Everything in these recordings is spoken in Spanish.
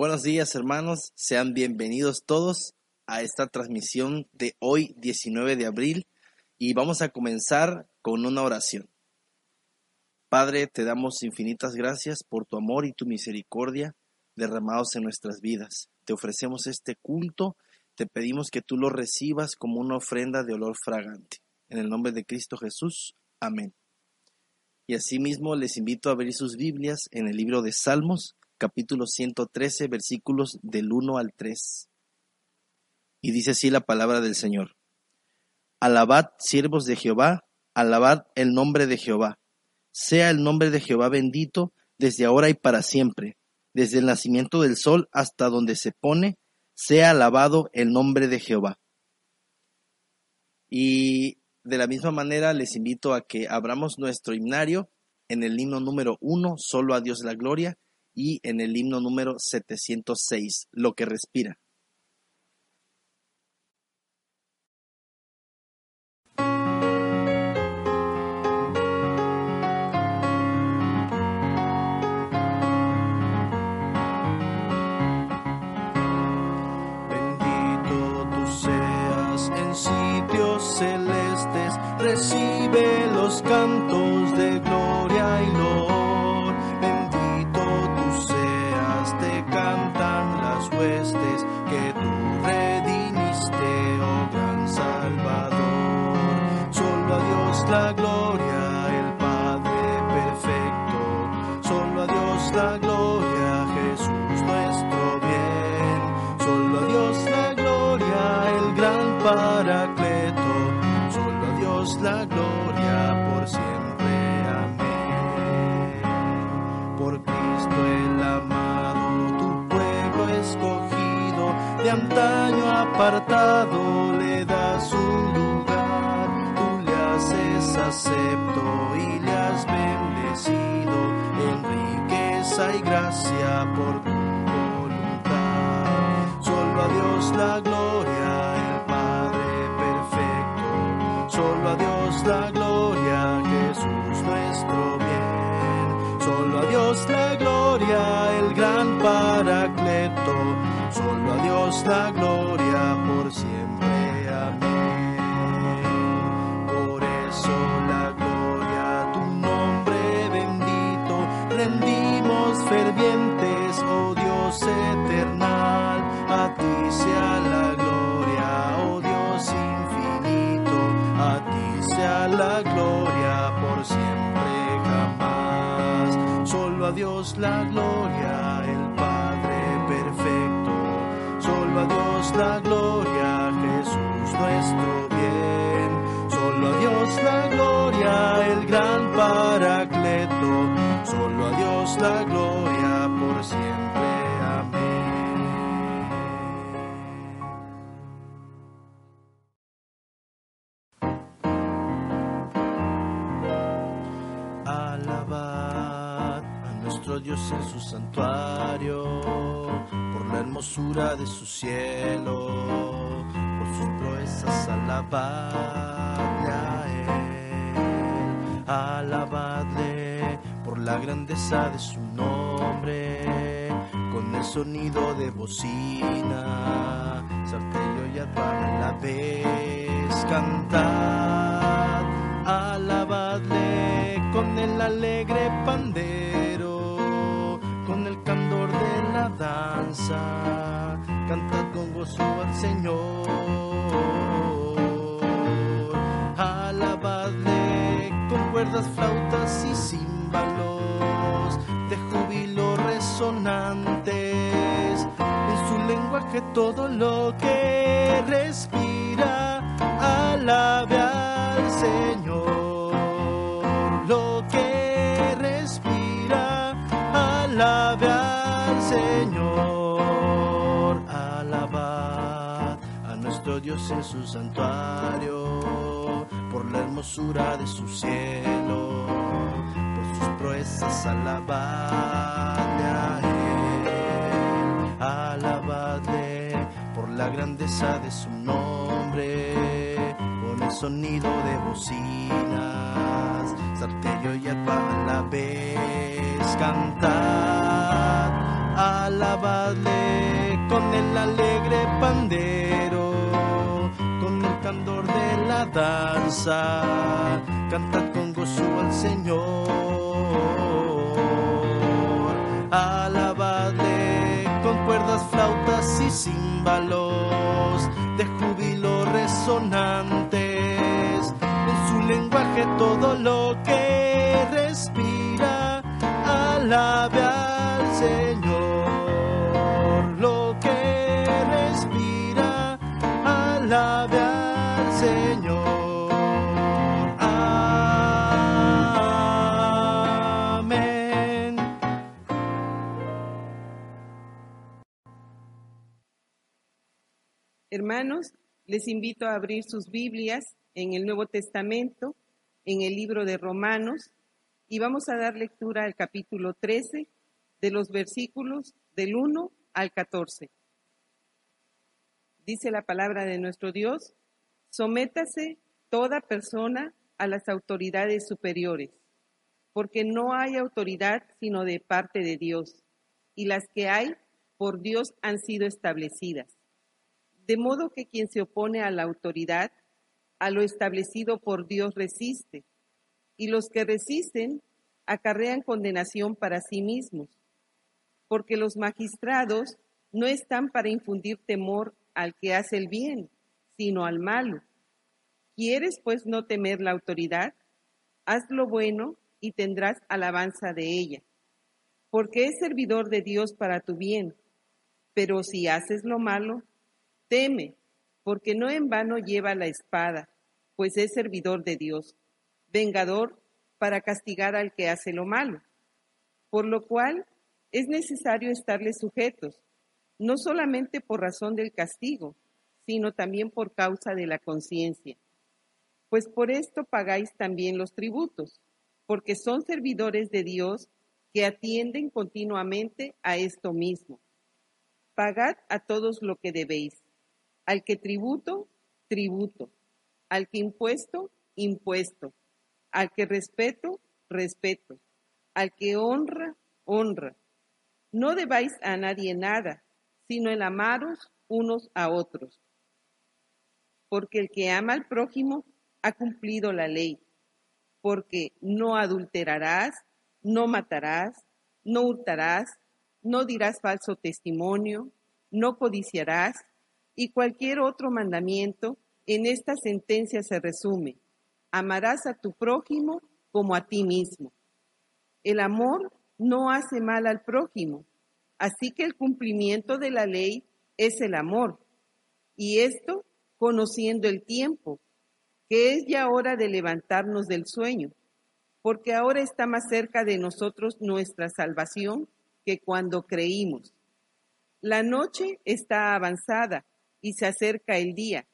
Buenos días hermanos, sean bienvenidos todos a esta transmisión de hoy 19 de abril y vamos a comenzar con una oración. Padre, te damos infinitas gracias por tu amor y tu misericordia derramados en nuestras vidas. Te ofrecemos este culto, te pedimos que tú lo recibas como una ofrenda de olor fragante. En el nombre de Cristo Jesús, amén. Y asimismo les invito a abrir sus Biblias en el libro de Salmos, capítulo 113, versículos del 1 al 3. Y dice así la palabra del Señor. Alabad, siervos de Jehová, alabad el nombre de Jehová. Sea el nombre de Jehová bendito desde ahora y para siempre, desde el nacimiento del sol hasta donde se pone, sea alabado el nombre de Jehová. Y de la misma manera les invito a que abramos nuestro himnario en el himno número uno, solo a Dios la gloria, y en el himno número 706, Lo que respira. Bendito de antaño apartado, le das un lugar. Tú le haces acepto y le has bendecido en riqueza y gracia por tu voluntad. Solo a Dios la gloria, La gloria por siempre. Amén. Por eso la gloria a tu nombre bendito rendimos fervientes, oh Dios eternal. A ti sea la gloria, oh Dios infinito. A ti sea la gloria por siempre jamás. Solo a Dios la gloria, la gloria, Jesús nuestro bien. Solo a Dios la gloria, el gran Paracleto. Solo a Dios la gloria por siempre. Amén. Alabad a nuestro Dios en su santuario, la hermosura de su cielo, por sus proezas alabadle a Él. Alabadle por la grandeza de su nombre, con el sonido de bocina, salterio y arpa a la vez, cantad, alabadle con el alegre pandero, danza, cantad con gozo al Señor. Alabadle con cuerdas, flautas y címbalos de júbilo resonantes, en su lenguaje todo lo que respira, alabe al Señor. Dios en su santuario, por la hermosura de su cielo, por sus proezas alabadle a Él. Alabadle por la grandeza de su nombre, con el sonido de bocinas, salterio y arpa a la vez, cantad, alabad alabadle con el alegre pandero, danza, cantad con gozo al Señor. Alabadle con cuerdas, flautas y címbalos de júbilo resonantes, en su lenguaje todo lo que respira, alabe al Señor, lo que respira, alabe al Señor. Hermanos, les invito a abrir sus Biblias en el Nuevo Testamento, en el libro de Romanos, y vamos a dar lectura al capítulo 13, de los versículos del 1 al 14. Dice la palabra de nuestro Dios, sométase toda persona a las autoridades superiores, porque no hay autoridad sino de parte de Dios, y las que hay por Dios han sido establecidas. De modo que quien se opone a la autoridad, a lo establecido por Dios resiste, y los que resisten acarrean condenación para sí mismos, porque los magistrados no están para infundir temor al que hace el bien, sino al malo. ¿Quieres pues no temer la autoridad? Haz lo bueno y tendrás alabanza de ella, porque es servidor de Dios para tu bien. Pero si haces lo malo, teme, porque no en vano lleva la espada, pues es servidor de Dios, vengador para castigar al que hace lo malo. Por lo cual es necesario estarles sujetos, no solamente por razón del castigo, sino también por causa de la conciencia. Pues por esto pagáis también los tributos, porque son servidores de Dios que atienden continuamente a esto mismo. Pagad a todos lo que debéis. Al que tributo, tributo. Al que impuesto, impuesto. Al que respeto, respeto. Al que honra, honra. No debáis a nadie nada, sino el amaros unos a otros. Porque el que ama al prójimo ha cumplido la ley. Porque no adulterarás, no matarás, no hurtarás, no dirás falso testimonio, no codiciarás, y cualquier otro mandamiento en esta sentencia se resume. Amarás a tu prójimo como a ti mismo. El amor no hace mal al prójimo, así que el cumplimiento de la ley es el amor. Y esto conociendo el tiempo, que es ya hora de levantarnos del sueño, porque ahora está más cerca de nosotros nuestra salvación que cuando creímos. La noche está avanzada y se acerca el día.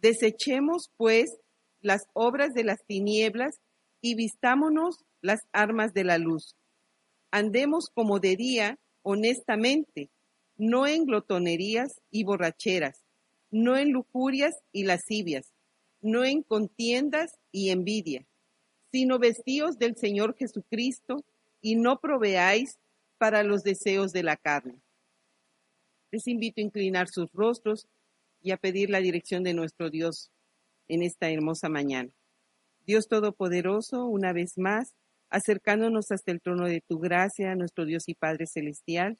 Desechemos, pues, las obras de las tinieblas y vistámonos las armas de la luz. Andemos como de día, honestamente, no en glotonerías y borracheras, no en lujurias y lascivias, no en contiendas y envidia, sino vestíos del Señor Jesucristo y no proveáis para los deseos de la carne. Les invito a inclinar sus rostros y a pedir la dirección de nuestro Dios en esta hermosa mañana. Dios Todopoderoso, una vez más, acercándonos hasta el trono de tu gracia, nuestro Dios y Padre Celestial,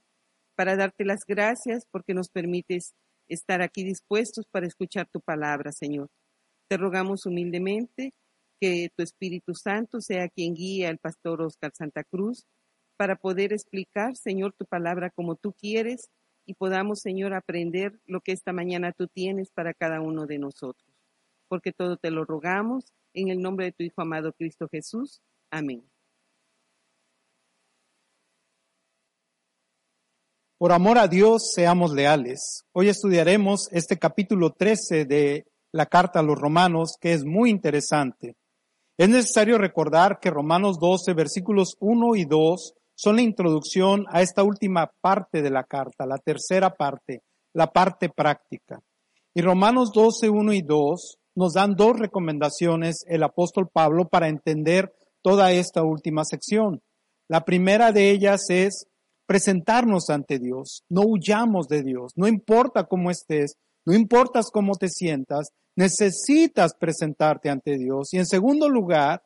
para darte las gracias porque nos permites estar aquí dispuestos para escuchar tu palabra, Señor. Te rogamos humildemente que tu Espíritu Santo sea quien guíe al pastor Oscar Santa Cruz para poder explicar, Señor, tu palabra como tú quieres y podamos, Señor, aprender lo que esta mañana tú tienes para cada uno de nosotros. Porque todo te lo rogamos en el nombre de tu Hijo amado Cristo Jesús. Amén. Por amor a Dios, seamos leales. Hoy estudiaremos este capítulo 13 de la carta a los romanos, que es muy interesante. Es necesario recordar que Romanos 12, versículos 1 y 2 son la introducción a esta última parte de la carta, la tercera parte, la parte práctica. Y Romanos 12, 1 y 2 nos dan dos recomendaciones el apóstol Pablo para entender toda esta última sección. La primera de ellas es presentarnos ante Dios. No huyamos de Dios. No importa cómo estés, no importa cómo te sientas, necesitas presentarte ante Dios. Y en segundo lugar,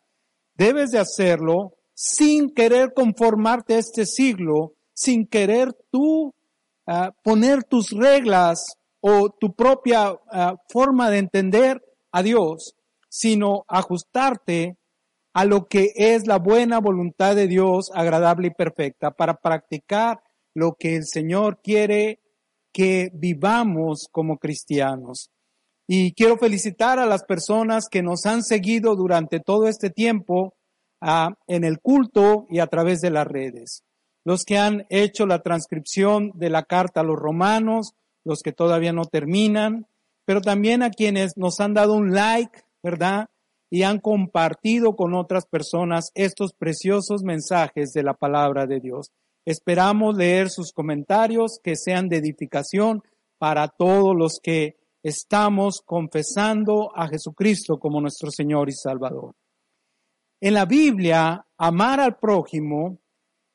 debes de hacerlo sin querer conformarte este siglo, sin querer tú ah, poner tus reglas o tu propia ah, forma de entender a Dios, sino ajustarte a lo que es la buena voluntad de Dios, agradable y perfecta, para practicar lo que el Señor quiere que vivamos como cristianos. Y quiero felicitar a las personas que nos han seguido durante todo este tiempo en el culto y a través de las redes. Los que han hecho la transcripción de la carta a los romanos, los que todavía no terminan, pero también a quienes nos han dado un like, ¿verdad? Y han compartido con otras personas estos preciosos mensajes de la palabra de Dios. Esperamos leer sus comentarios que sean de edificación para todos los que estamos confesando a Jesucristo como nuestro Señor y Salvador. En la Biblia, amar al prójimo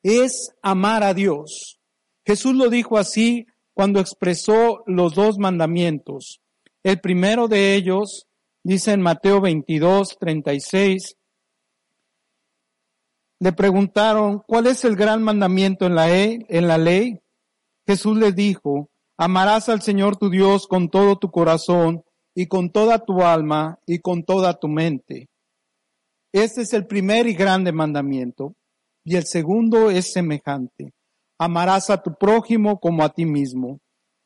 es amar a Dios. Jesús lo dijo así cuando expresó los dos mandamientos. El primero de ellos dice en Mateo 22, 36, le preguntaron, ¿cuál es el gran mandamiento en la, en la ley? Jesús le dijo, Amarás al Señor tu Dios con todo tu corazón y con toda tu alma y con toda tu mente. Este es el primer y grande mandamiento. Y el segundo es semejante. Amarás a tu prójimo como a ti mismo.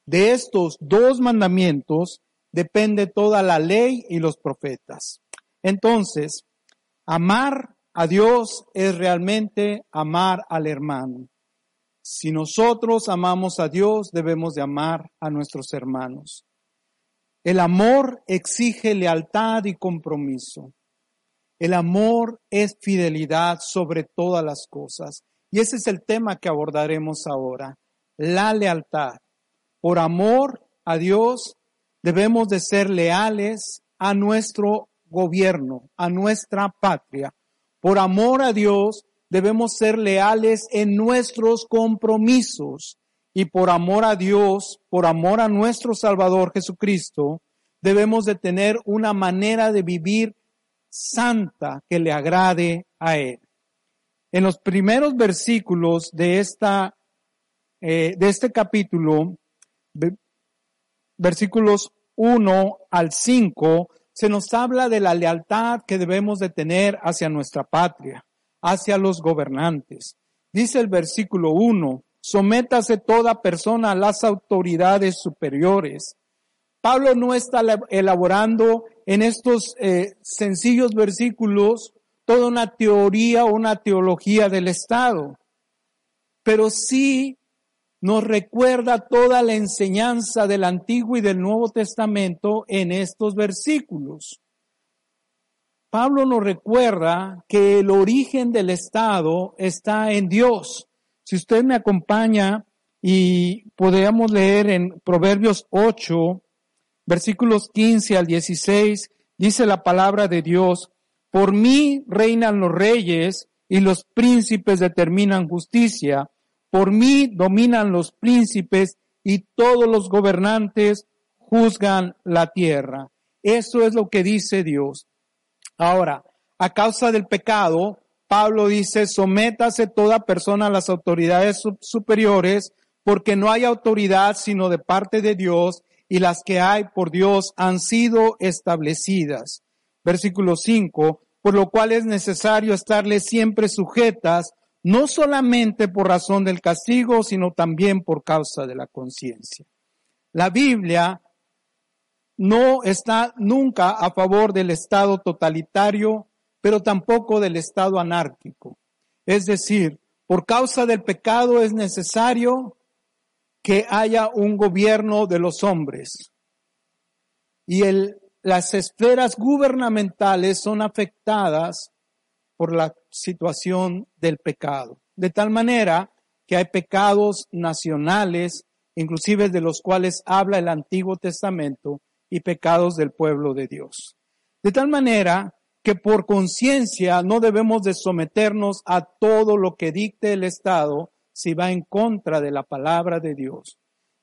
De estos dos mandamientos depende toda la ley y los profetas. Entonces, amar a Dios es realmente amar al hermano. Si nosotros amamos a Dios, debemos de amar a nuestros hermanos. El amor exige lealtad y compromiso. El amor es fidelidad sobre todas las cosas. Y ese es el tema que abordaremos ahora, la lealtad. Por amor a Dios debemos de ser leales a nuestro gobierno, a nuestra patria. Por amor a Dios debemos ser leales en nuestros compromisos y por amor a Dios, por amor a nuestro Salvador Jesucristo, debemos de tener una manera de vivir santa que le agrade a Él. En los primeros versículos de esta, eh, de este capítulo, versículos 1 al 5, se nos habla de la lealtad que debemos de tener hacia nuestra patria hacia los gobernantes. Dice el versículo 1, sométase toda persona a las autoridades superiores. Pablo no está elaborando en estos eh, sencillos versículos toda una teoría una teología del Estado, pero sí nos recuerda toda la enseñanza del Antiguo y del Nuevo Testamento en estos versículos. Pablo nos recuerda que el origen del Estado está en Dios. Si usted me acompaña y podríamos leer en Proverbios 8, versículos 15 al 16, dice la palabra de Dios, por mí reinan los reyes y los príncipes determinan justicia, por mí dominan los príncipes y todos los gobernantes juzgan la tierra. Eso es lo que dice Dios. Ahora, a causa del pecado, Pablo dice, sométase toda persona a las autoridades superiores, porque no hay autoridad sino de parte de Dios, y las que hay por Dios han sido establecidas. Versículo 5, por lo cual es necesario estarle siempre sujetas, no solamente por razón del castigo, sino también por causa de la conciencia. La Biblia no está nunca a favor del Estado totalitario, pero tampoco del Estado anárquico. Es decir, por causa del pecado es necesario que haya un gobierno de los hombres. Y el, las esferas gubernamentales son afectadas por la situación del pecado. De tal manera que hay pecados nacionales, inclusive de los cuales habla el Antiguo Testamento, y pecados del pueblo de Dios. De tal manera que por conciencia no debemos de someternos a todo lo que dicte el Estado, si va en contra de la palabra de Dios.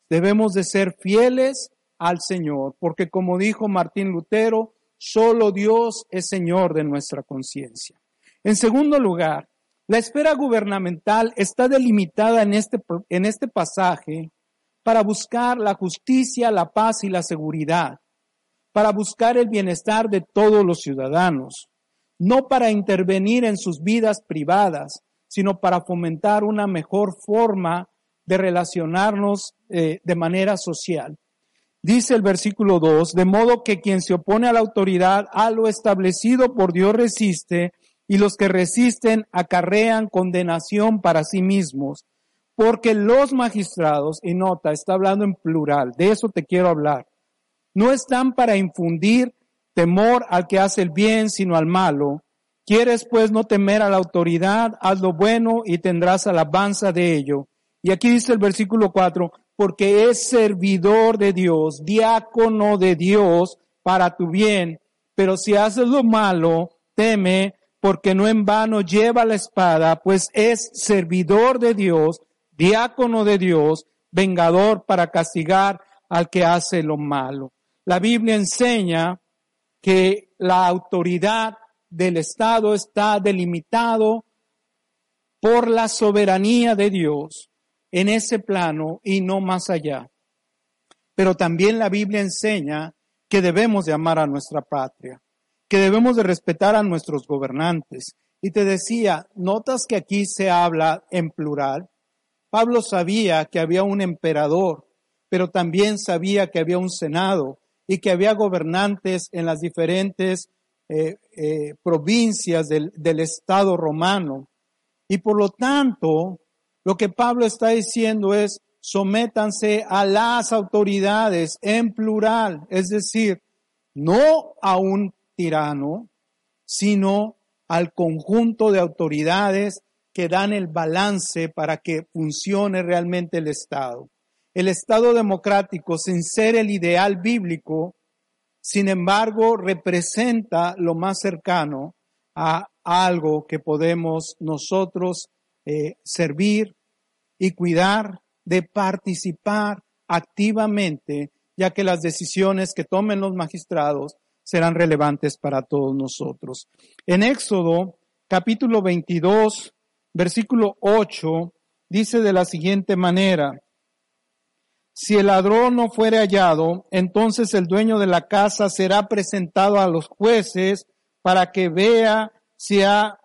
Debemos de ser fieles al Señor, porque como dijo Martín Lutero, solo Dios es Señor de nuestra conciencia. En segundo lugar, la esfera gubernamental está delimitada en este, en este pasaje para buscar la justicia, la paz y la seguridad, para buscar el bienestar de todos los ciudadanos, no para intervenir en sus vidas privadas, sino para fomentar una mejor forma de relacionarnos eh, de manera social. Dice el versículo 2, de modo que quien se opone a la autoridad a lo establecido por Dios resiste, y los que resisten acarrean condenación para sí mismos, porque los magistrados, y nota, está hablando en plural, de eso te quiero hablar, no están para infundir temor al que hace el bien, sino al malo. Quieres pues no temer a la autoridad, haz lo bueno y tendrás alabanza de ello. Y aquí dice el versículo 4, porque es servidor de Dios, diácono de Dios para tu bien, pero si haces lo malo, teme, porque no en vano lleva la espada, pues es servidor de Dios, diácono de Dios, vengador para castigar al que hace lo malo. La Biblia enseña que la autoridad del Estado está delimitado por la soberanía de Dios en ese plano y no más allá. Pero también la Biblia enseña que debemos de amar a nuestra patria que debemos de respetar a nuestros gobernantes. Y te decía, notas que aquí se habla en plural. Pablo sabía que había un emperador, pero también sabía que había un senado y que había gobernantes en las diferentes eh, eh, provincias del, del Estado romano. Y por lo tanto, lo que Pablo está diciendo es, sométanse a las autoridades en plural, es decir, no a un tirano, sino al conjunto de autoridades que dan el balance para que funcione realmente el Estado. El Estado democrático, sin ser el ideal bíblico, sin embargo, representa lo más cercano a algo que podemos nosotros eh, servir y cuidar de participar activamente, ya que las decisiones que tomen los magistrados serán relevantes para todos nosotros. En Éxodo capítulo 22, versículo 8, dice de la siguiente manera, si el ladrón no fuere hallado, entonces el dueño de la casa será presentado a los jueces para que vea si ha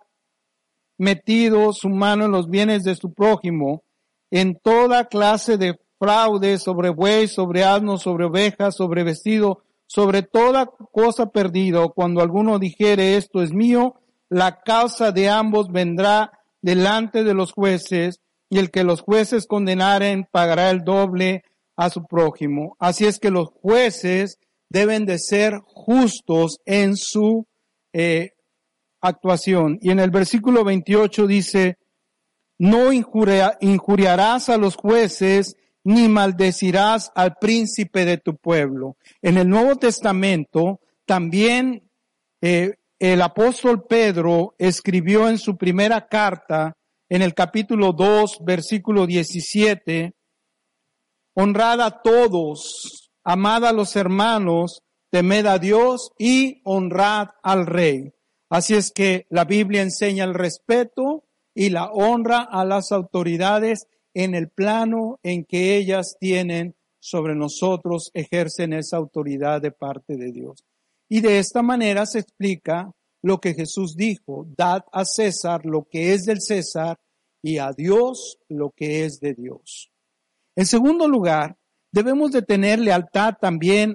metido su mano en los bienes de su prójimo, en toda clase de fraude sobre buey, sobre asno, sobre ovejas, sobre vestido, sobre toda cosa perdida, cuando alguno dijere esto es mío, la causa de ambos vendrá delante de los jueces, y el que los jueces condenaren pagará el doble a su prójimo. Así es que los jueces deben de ser justos en su eh, actuación. Y en el versículo 28 dice, no injuriarás a los jueces, ni maldecirás al príncipe de tu pueblo. En el Nuevo Testamento también eh, el apóstol Pedro escribió en su primera carta, en el capítulo 2, versículo 17, honrad a todos, amad a los hermanos, temed a Dios y honrad al rey. Así es que la Biblia enseña el respeto y la honra a las autoridades en el plano en que ellas tienen sobre nosotros, ejercen esa autoridad de parte de Dios. Y de esta manera se explica lo que Jesús dijo, dad a César lo que es del César y a Dios lo que es de Dios. En segundo lugar, debemos de tener lealtad también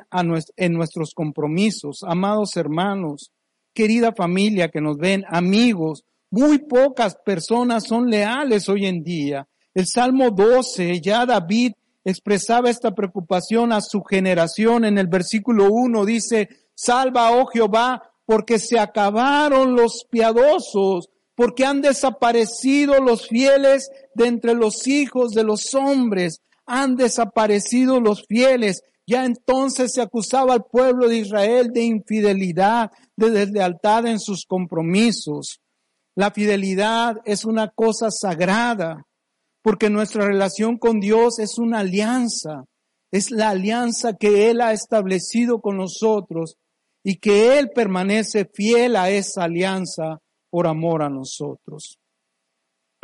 en nuestros compromisos, amados hermanos, querida familia que nos ven, amigos. Muy pocas personas son leales hoy en día. El Salmo 12, ya David expresaba esta preocupación a su generación en el versículo 1, dice, salva, oh Jehová, porque se acabaron los piadosos, porque han desaparecido los fieles de entre los hijos de los hombres, han desaparecido los fieles. Ya entonces se acusaba al pueblo de Israel de infidelidad, de deslealtad en sus compromisos. La fidelidad es una cosa sagrada. porque nuestra relación con Dios es una alianza, es la alianza que Él ha establecido con nosotros y que Él permanece fiel a esa alianza por amor a nosotros.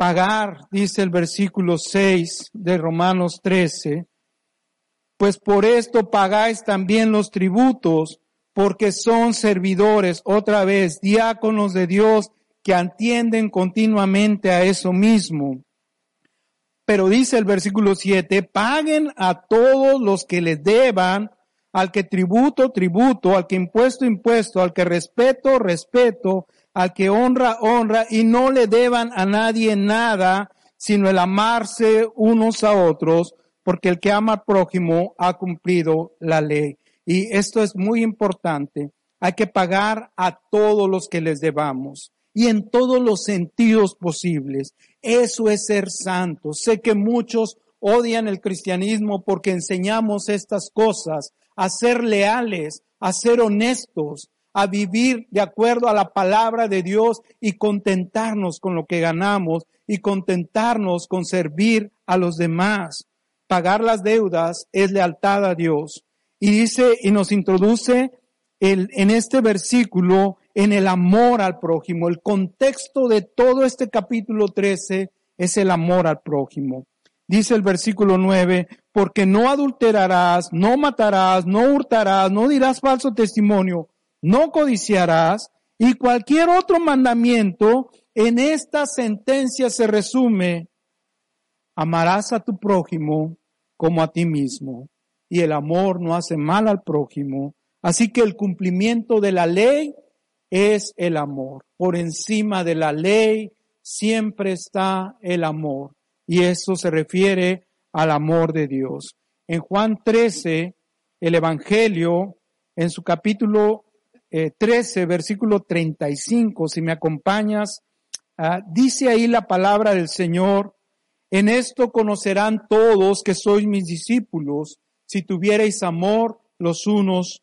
Pagar, dice el versículo 6 de Romanos 13, pues por esto pagáis también los tributos, porque son servidores, otra vez, diáconos de Dios que atienden continuamente a eso mismo. Pero dice el versículo 7, paguen a todos los que les deban, al que tributo, tributo, al que impuesto, impuesto, al que respeto, respeto, al que honra, honra, y no le deban a nadie nada, sino el amarse unos a otros, porque el que ama al prójimo ha cumplido la ley. Y esto es muy importante. Hay que pagar a todos los que les debamos y en todos los sentidos posibles. Eso es ser santo. Sé que muchos odian el cristianismo porque enseñamos estas cosas, a ser leales, a ser honestos, a vivir de acuerdo a la palabra de Dios y contentarnos con lo que ganamos y contentarnos con servir a los demás. Pagar las deudas es lealtad a Dios. Y dice y nos introduce el, en este versículo en el amor al prójimo. El contexto de todo este capítulo 13 es el amor al prójimo. Dice el versículo 9, porque no adulterarás, no matarás, no hurtarás, no dirás falso testimonio, no codiciarás y cualquier otro mandamiento en esta sentencia se resume, amarás a tu prójimo como a ti mismo. Y el amor no hace mal al prójimo. Así que el cumplimiento de la ley es el amor. Por encima de la ley siempre está el amor. Y eso se refiere al amor de Dios. En Juan 13, el Evangelio, en su capítulo 13, eh, versículo 35, si me acompañas, ah, dice ahí la palabra del Señor, en esto conocerán todos que sois mis discípulos, si tuvierais amor los unos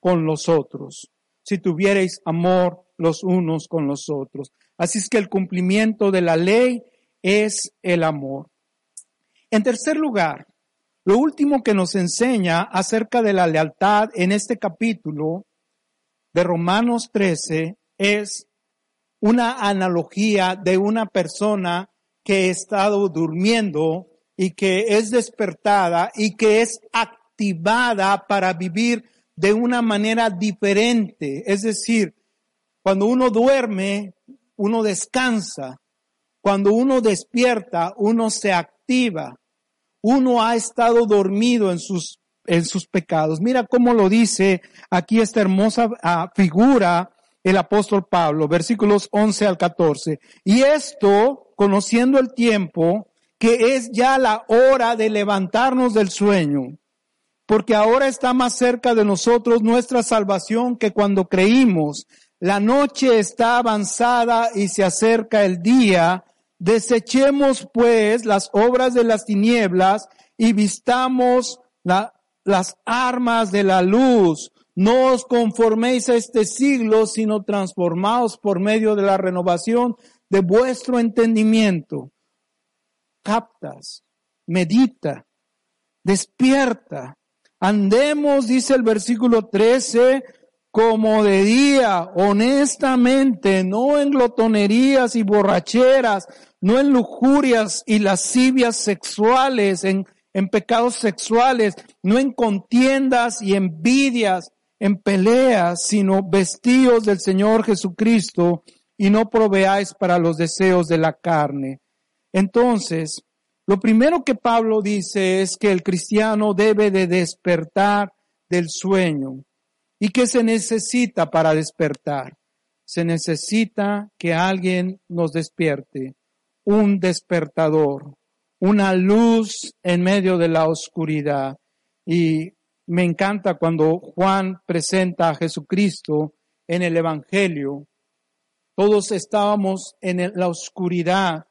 con los otros si tuvierais amor los unos con los otros. Así es que el cumplimiento de la ley es el amor. En tercer lugar, lo último que nos enseña acerca de la lealtad en este capítulo de Romanos 13 es una analogía de una persona que ha estado durmiendo y que es despertada y que es activada para vivir de una manera diferente. Es decir, cuando uno duerme, uno descansa. Cuando uno despierta, uno se activa. Uno ha estado dormido en sus, en sus pecados. Mira cómo lo dice aquí esta hermosa ah, figura el apóstol Pablo, versículos 11 al 14. Y esto, conociendo el tiempo, que es ya la hora de levantarnos del sueño porque ahora está más cerca de nosotros nuestra salvación que cuando creímos. La noche está avanzada y se acerca el día. Desechemos pues las obras de las tinieblas y vistamos las armas de la luz. No os conforméis a este siglo, sino transformaos por medio de la renovación de vuestro entendimiento. Captas, medita, despierta, Andemos, dice el versículo 13, como de día, honestamente, no en glotonerías y borracheras, no en lujurias y lascivias sexuales, en, en pecados sexuales, no en contiendas y envidias, en peleas, sino vestidos del Señor Jesucristo y no proveáis para los deseos de la carne. Entonces, lo primero que Pablo dice es que el cristiano debe de despertar del sueño. ¿Y qué se necesita para despertar? Se necesita que alguien nos despierte, un despertador, una luz en medio de la oscuridad. Y me encanta cuando Juan presenta a Jesucristo en el Evangelio. Todos estábamos en la oscuridad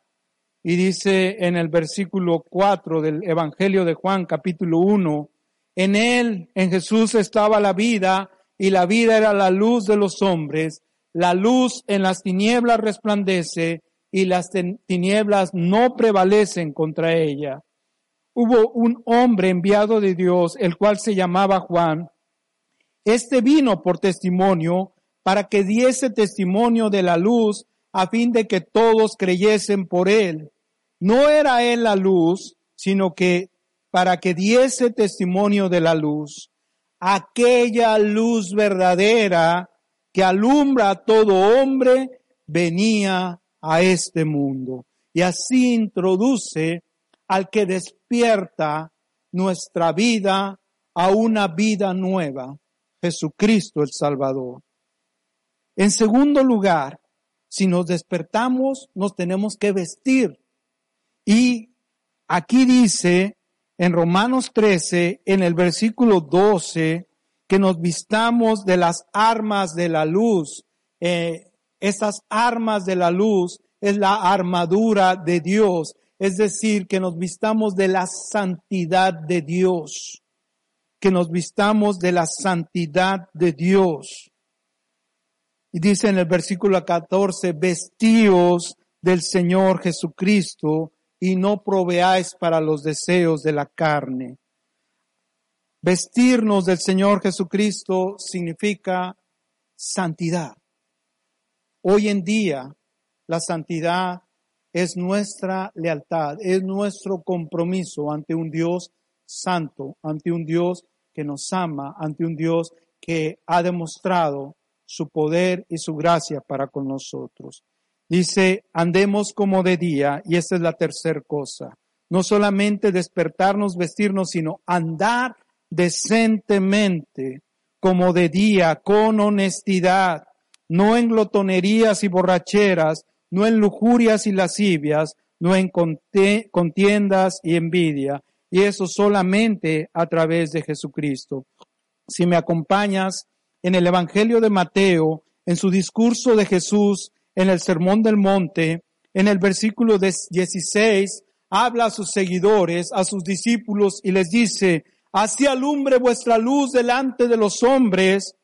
y dice en el versículo 4 del Evangelio de Juan capítulo 1, en él, en Jesús estaba la vida y la vida era la luz de los hombres. La luz en las tinieblas resplandece y las tinieblas no prevalecen contra ella. Hubo un hombre enviado de Dios, el cual se llamaba Juan. Este vino por testimonio para que diese testimonio de la luz a fin de que todos creyesen por él. No era él la luz, sino que para que diese testimonio de la luz, aquella luz verdadera que alumbra a todo hombre, venía a este mundo. Y así introduce al que despierta nuestra vida a una vida nueva, Jesucristo el Salvador. En segundo lugar, si nos despertamos, nos tenemos que vestir. Y aquí dice en Romanos 13, en el versículo 12, que nos vistamos de las armas de la luz. Eh, esas armas de la luz es la armadura de Dios, es decir, que nos vistamos de la santidad de Dios, que nos vistamos de la santidad de Dios. Y dice en el versículo 14, vestíos del Señor Jesucristo y no proveáis para los deseos de la carne. Vestirnos del Señor Jesucristo significa santidad. Hoy en día, la santidad es nuestra lealtad, es nuestro compromiso ante un Dios santo, ante un Dios que nos ama, ante un Dios que ha demostrado su poder y su gracia para con nosotros. Dice, andemos como de día, y esta es la tercera cosa. No solamente despertarnos, vestirnos, sino andar decentemente, como de día, con honestidad, no en glotonerías y borracheras, no en lujurias y lascivias, no en contiendas y envidia, y eso solamente a través de Jesucristo. Si me acompañas en el Evangelio de Mateo, en su discurso de Jesús, en el Sermón del Monte, en el versículo 16, habla a sus seguidores, a sus discípulos y les dice, así alumbre vuestra luz delante de los hombres,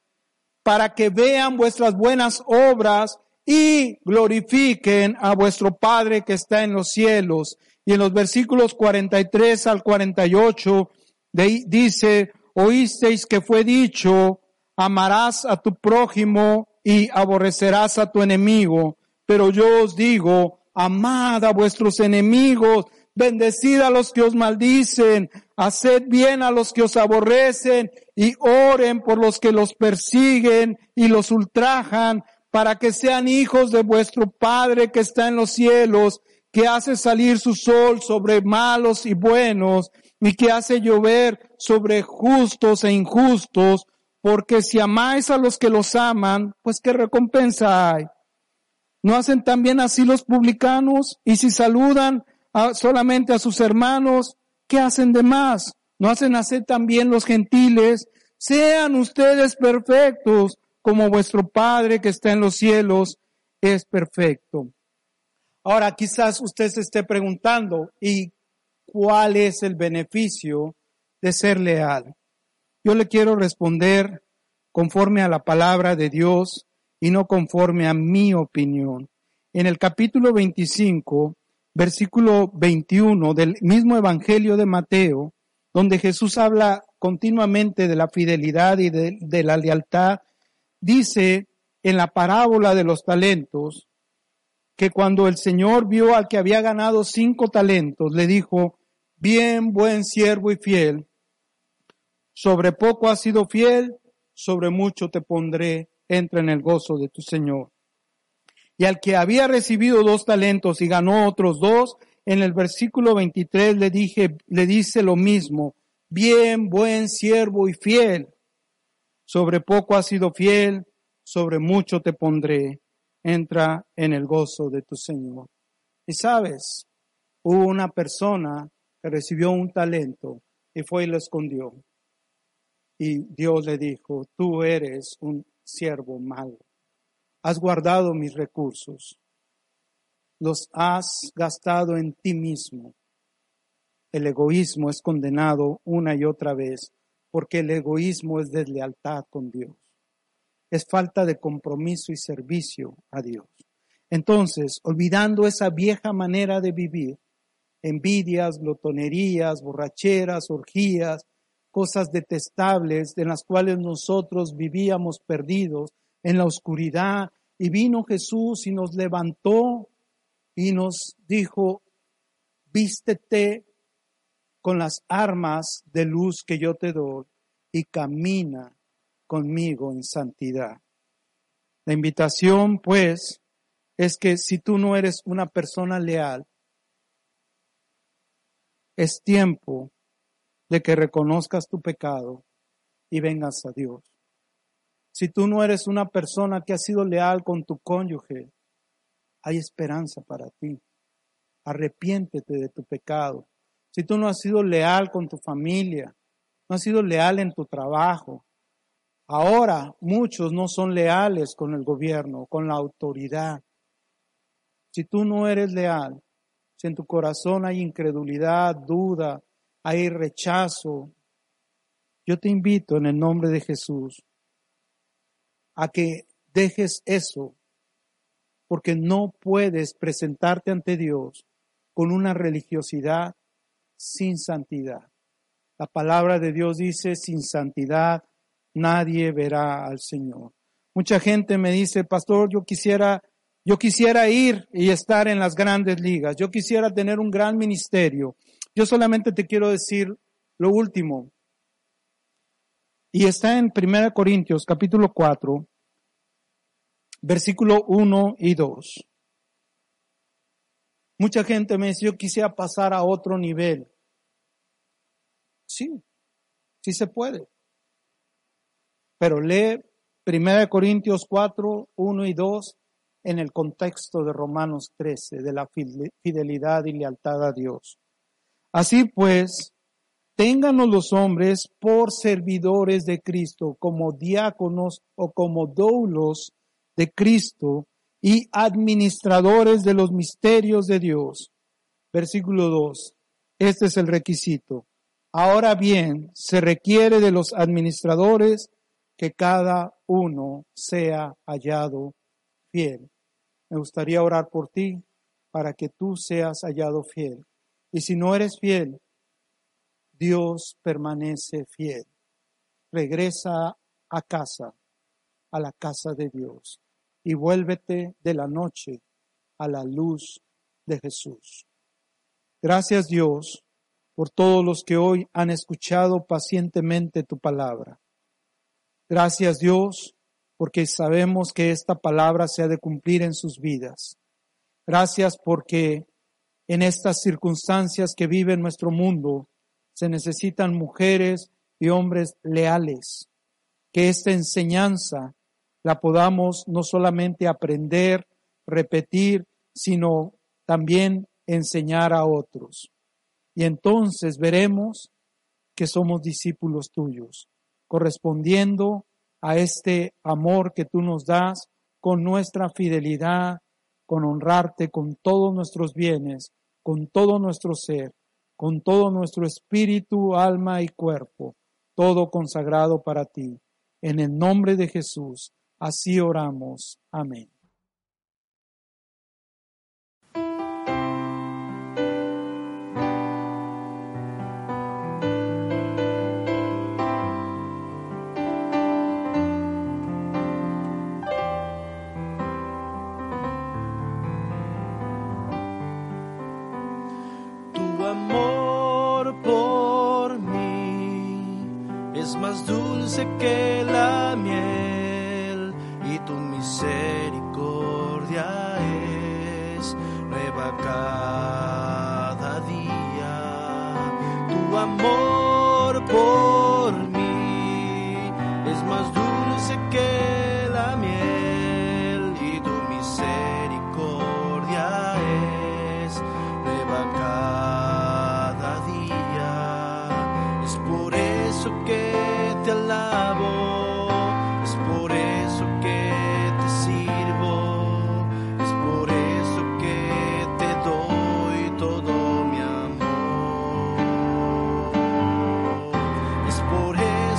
para que vean vuestras buenas obras y glorifiquen a vuestro Padre que está en los cielos. Y en los versículos 43 al 48 dice, oísteis que fue dicho, amarás a tu prójimo y aborrecerás a tu enemigo. Pero yo os digo, amad a vuestros enemigos, bendecid a los que os maldicen, haced bien a los que os aborrecen y oren por los que los persiguen y los ultrajan para que sean hijos de vuestro Padre que está en los cielos, que hace salir su sol sobre malos y buenos y que hace llover sobre justos e injustos, porque si amáis a los que los aman, pues qué recompensa hay. ¿No hacen también así los publicanos? Y si saludan solamente a sus hermanos, ¿qué hacen de más? ¿No hacen así también los gentiles? Sean ustedes perfectos, como vuestro Padre que está en los cielos es perfecto. Ahora, quizás usted se esté preguntando, ¿y cuál es el beneficio de ser leal? Yo le quiero responder conforme a la palabra de Dios y no conforme a mi opinión. En el capítulo 25, versículo 21 del mismo Evangelio de Mateo, donde Jesús habla continuamente de la fidelidad y de, la lealtad, dice en la parábola de los talentos que cuando el Señor vio al que había ganado cinco talentos, le dijo, bien buen siervo y fiel, sobre poco has sido fiel, sobre mucho te pondré, entra en el gozo de tu Señor. Y al que había recibido dos talentos y ganó otros dos, en el versículo 23 le dije, le dice lo mismo, bien, buen siervo y fiel. Sobre poco has sido fiel, sobre mucho te pondré. Entra en el gozo de tu Señor. Y sabes, hubo una persona que recibió un talento y fue y lo escondió. Y Dios le dijo, tú eres un siervo malo. Has guardado mis recursos. Los has gastado en ti mismo. El egoísmo es condenado una y otra vez porque el egoísmo es deslealtad con Dios. Es falta de compromiso y servicio a Dios. Entonces, olvidando esa vieja manera de vivir, envidias, glotonerías, borracheras, orgías, cosas detestables en las cuales nosotros vivíamos perdidos en la oscuridad, y vino Jesús y nos levantó y nos dijo, vístete con las armas de luz que yo te doy y camina conmigo en santidad. La invitación, pues, es que si tú no eres una persona leal, es tiempo de que reconozcas tu pecado y vengas a Dios. Si tú no eres una persona que ha sido leal con tu cónyuge, hay esperanza para ti. Arrepiéntete de tu pecado. Si tú no has sido leal con tu familia, no has sido leal en tu trabajo, ahora muchos no son leales con el gobierno, con la autoridad. Si tú no eres leal, si en tu corazón hay incredulidad, duda, hay rechazo, yo te invito en el nombre de Jesús a que dejes eso, porque no puedes presentarte ante Dios con una religiosidad sin santidad. La palabra de Dios dice, sin santidad nadie verá al Señor. Mucha gente me dice, pastor, yo quisiera, yo quisiera ir y estar en las grandes ligas. Yo quisiera tener un gran ministerio. Yo solamente te quiero decir lo último. Y está en 1 Corintios capítulo 4, versículo 1 y 2. Mucha gente me dice, yo quisiera pasar a otro nivel. Sí, sí se puede. Pero lee 1 Corintios 4, 1 y 2 en el contexto de Romanos 13, de la fidelidad y lealtad a Dios. Así pues, ténganos los hombres por servidores de Cristo, como diáconos o como doulos de Cristo y administradores de los misterios de Dios. Versículo 2. Este es el requisito. Ahora bien, se requiere de los administradores que cada uno sea hallado fiel. Me gustaría orar por ti para que tú seas hallado fiel. Y si no eres fiel, Dios permanece fiel. Regresa a casa, a la casa de Dios, y vuélvete de la noche a la luz de Jesús. Gracias Dios por todos los que hoy han escuchado pacientemente tu palabra. Gracias Dios porque sabemos que esta palabra se ha de cumplir en sus vidas. Gracias porque en estas circunstancias que vive nuestro mundo se necesitan mujeres y hombres leales. Que esta enseñanza la podamos no solamente aprender, repetir, sino también enseñar a otros. Y entonces veremos que somos discípulos tuyos, correspondiendo a este amor que tú nos das con nuestra fidelidad, con honrarte con todos nuestros bienes, con todo nuestro ser, con todo nuestro espíritu, alma y cuerpo, todo consagrado para ti. En el nombre de Jesús, así oramos. Amén. Que la miel y tu misericordia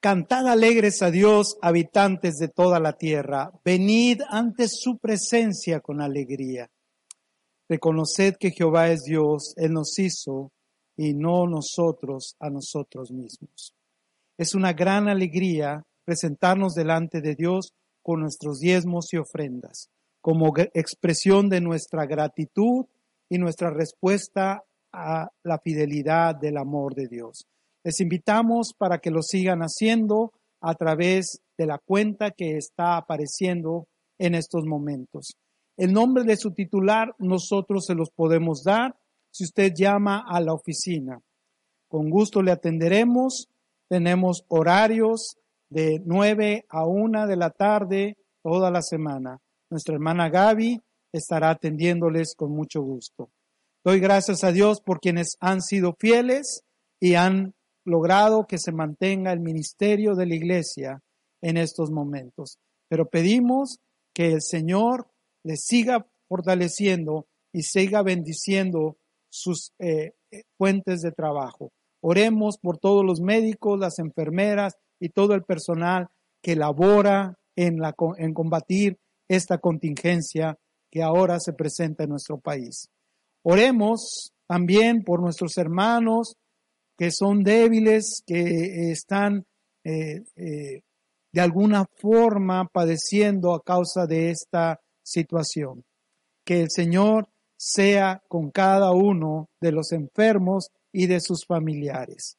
Cantad alegres a Dios, habitantes de toda la tierra. Venid ante su presencia con alegría. Reconoced que Jehová es Dios, Él nos hizo y no nosotros a nosotros mismos. Es una gran alegría presentarnos delante de Dios con nuestros diezmos y ofrendas, como expresión de nuestra gratitud y nuestra respuesta a la fidelidad del amor de Dios. Les invitamos para que lo sigan haciendo a través de la cuenta que está apareciendo en estos momentos. El nombre de su titular nosotros se los podemos dar si usted llama a la oficina. Con gusto le atenderemos. Tenemos horarios de 9 a 1 de la tarde toda la semana. Nuestra hermana Gaby estará atendiéndoles con mucho gusto. Doy gracias a Dios por quienes han sido fieles y han logrado que se mantenga el ministerio de la iglesia en estos momentos. Pero pedimos que el Señor les siga fortaleciendo y siga bendiciendo sus eh, eh, fuentes de trabajo. Oremos por todos los médicos, las enfermeras y todo el personal que labora en, la, en combatir esta contingencia que ahora se presenta en nuestro país. Oremos también por nuestros hermanos que son débiles, que eh, están eh, eh, de alguna forma padeciendo a causa de esta situación. Que el Señor sea con cada uno de los enfermos y de sus familiares.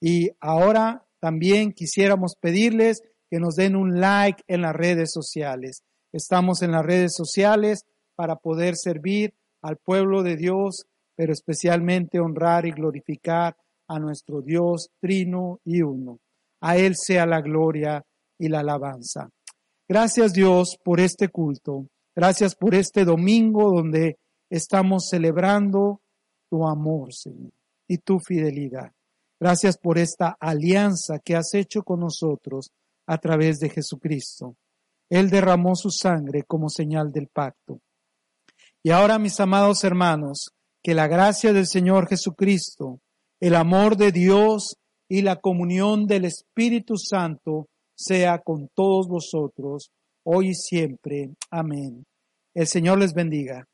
Y ahora también quisiéramos pedirles que nos den un like en las redes sociales. Estamos en las redes sociales para poder servir al pueblo de Dios, pero especialmente honrar y glorificar a nuestro Dios trino y uno. A Él sea la gloria y la alabanza. Gracias Dios por este culto. Gracias por este domingo donde estamos celebrando tu amor, Señor, y tu fidelidad. Gracias por esta alianza que has hecho con nosotros a través de Jesucristo. Él derramó su sangre como señal del pacto. Y ahora, mis amados hermanos, que la gracia del Señor Jesucristo, el amor de Dios y la comunión del Espíritu Santo sea con todos vosotros, hoy y siempre. Amén. El Señor les bendiga.